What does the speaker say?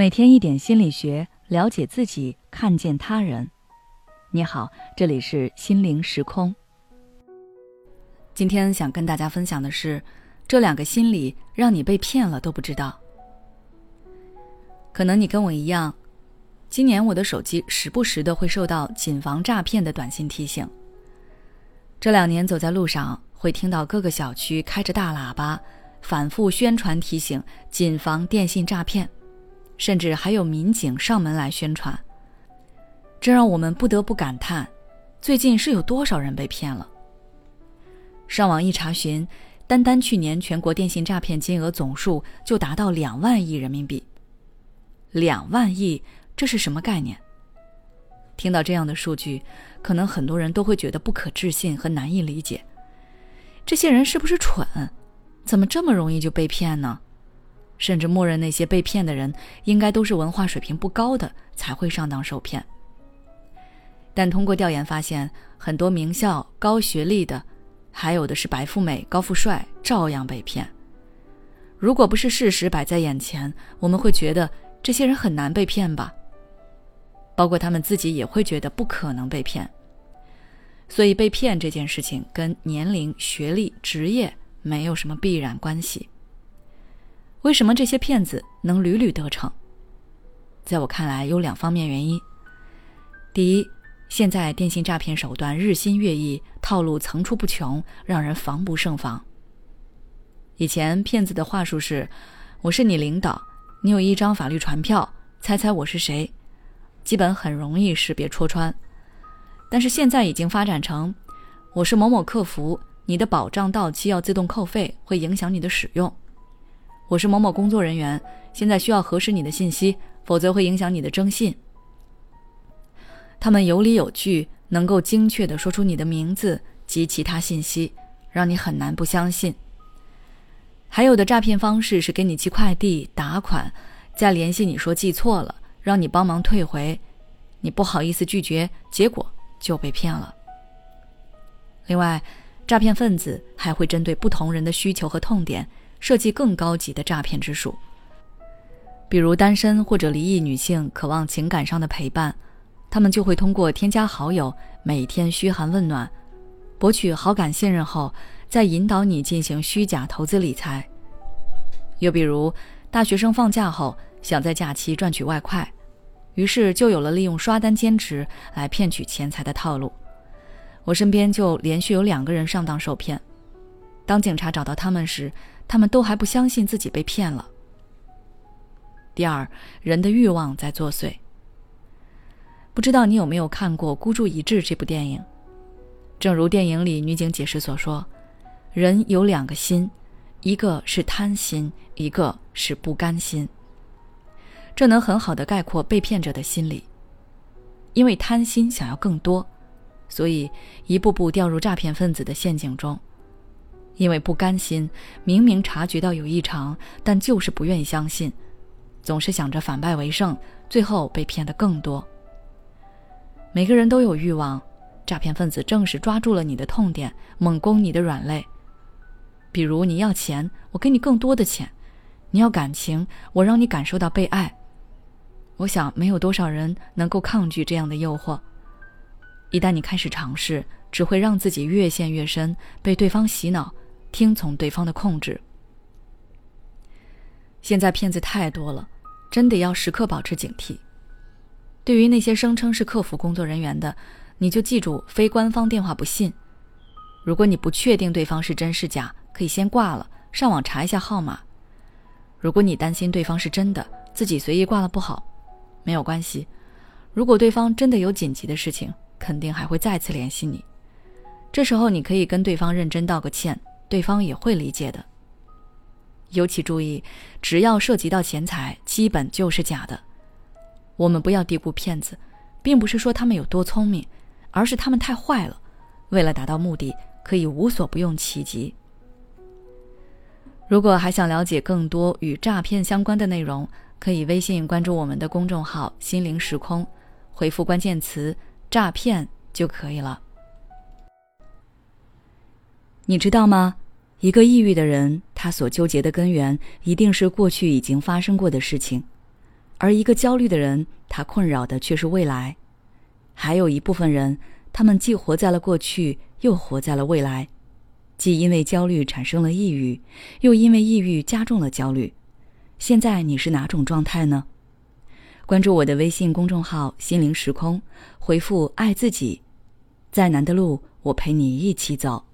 每天一点心理学，了解自己，看见他人。你好，这里是心灵时空。今天想跟大家分享的是，这两个心理让你被骗了都不知道。可能你跟我一样，今年我的手机时不时的会收到谨防诈骗的短信提醒。这两年走在路上，会听到各个小区开着大喇叭，反复宣传提醒谨防电信诈骗。甚至还有民警上门来宣传，这让我们不得不感叹：最近是有多少人被骗了？上网一查询，单单去年全国电信诈骗金额总数就达到两万亿人民币。两万亿，这是什么概念？听到这样的数据，可能很多人都会觉得不可置信和难以理解。这些人是不是蠢？怎么这么容易就被骗呢？甚至默认那些被骗的人应该都是文化水平不高的才会上当受骗。但通过调研发现，很多名校高学历的，还有的是白富美高富帅，照样被骗。如果不是事实摆在眼前，我们会觉得这些人很难被骗吧？包括他们自己也会觉得不可能被骗。所以被骗这件事情跟年龄、学历、职业没有什么必然关系。为什么这些骗子能屡屡得逞？在我看来，有两方面原因。第一，现在电信诈骗手段日新月异，套路层出不穷，让人防不胜防。以前骗子的话术是：“我是你领导，你有一张法律传票，猜猜我是谁？”基本很容易识别戳穿。但是现在已经发展成：“我是某某客服，你的保障到期要自动扣费，会影响你的使用。”我是某某工作人员，现在需要核实你的信息，否则会影响你的征信。他们有理有据，能够精确的说出你的名字及其他信息，让你很难不相信。还有的诈骗方式是给你寄快递、打款，再联系你说寄错了，让你帮忙退回，你不好意思拒绝，结果就被骗了。另外，诈骗分子还会针对不同人的需求和痛点。设计更高级的诈骗之术，比如单身或者离异女性渴望情感上的陪伴，他们就会通过添加好友，每天嘘寒问暖，博取好感信任后，再引导你进行虚假投资理财。又比如大学生放假后想在假期赚取外快，于是就有了利用刷单兼职来骗取钱财的套路。我身边就连续有两个人上当受骗，当警察找到他们时。他们都还不相信自己被骗了。第二，人的欲望在作祟。不知道你有没有看过《孤注一掷》这部电影？正如电影里女警解释所说，人有两个心，一个是贪心，一个是不甘心。这能很好的概括被骗者的心理。因为贪心想要更多，所以一步步掉入诈骗分子的陷阱中。因为不甘心，明明察觉到有异常，但就是不愿意相信，总是想着反败为胜，最后被骗得更多。每个人都有欲望，诈骗分子正是抓住了你的痛点，猛攻你的软肋。比如你要钱，我给你更多的钱；你要感情，我让你感受到被爱。我想没有多少人能够抗拒这样的诱惑。一旦你开始尝试，只会让自己越陷越深，被对方洗脑。听从对方的控制。现在骗子太多了，真得要时刻保持警惕。对于那些声称是客服工作人员的，你就记住非官方电话不信。如果你不确定对方是真是假，可以先挂了，上网查一下号码。如果你担心对方是真的，自己随意挂了不好，没有关系。如果对方真的有紧急的事情，肯定还会再次联系你。这时候你可以跟对方认真道个歉。对方也会理解的。尤其注意，只要涉及到钱财，基本就是假的。我们不要低估骗子，并不是说他们有多聪明，而是他们太坏了。为了达到目的，可以无所不用其极。如果还想了解更多与诈骗相关的内容，可以微信关注我们的公众号“心灵时空”，回复关键词“诈骗”就可以了。你知道吗？一个抑郁的人，他所纠结的根源一定是过去已经发生过的事情，而一个焦虑的人，他困扰的却是未来。还有一部分人，他们既活在了过去，又活在了未来，既因为焦虑产生了抑郁，又因为抑郁加重了焦虑。现在你是哪种状态呢？关注我的微信公众号“心灵时空”，回复“爱自己”，再难的路，我陪你一起走。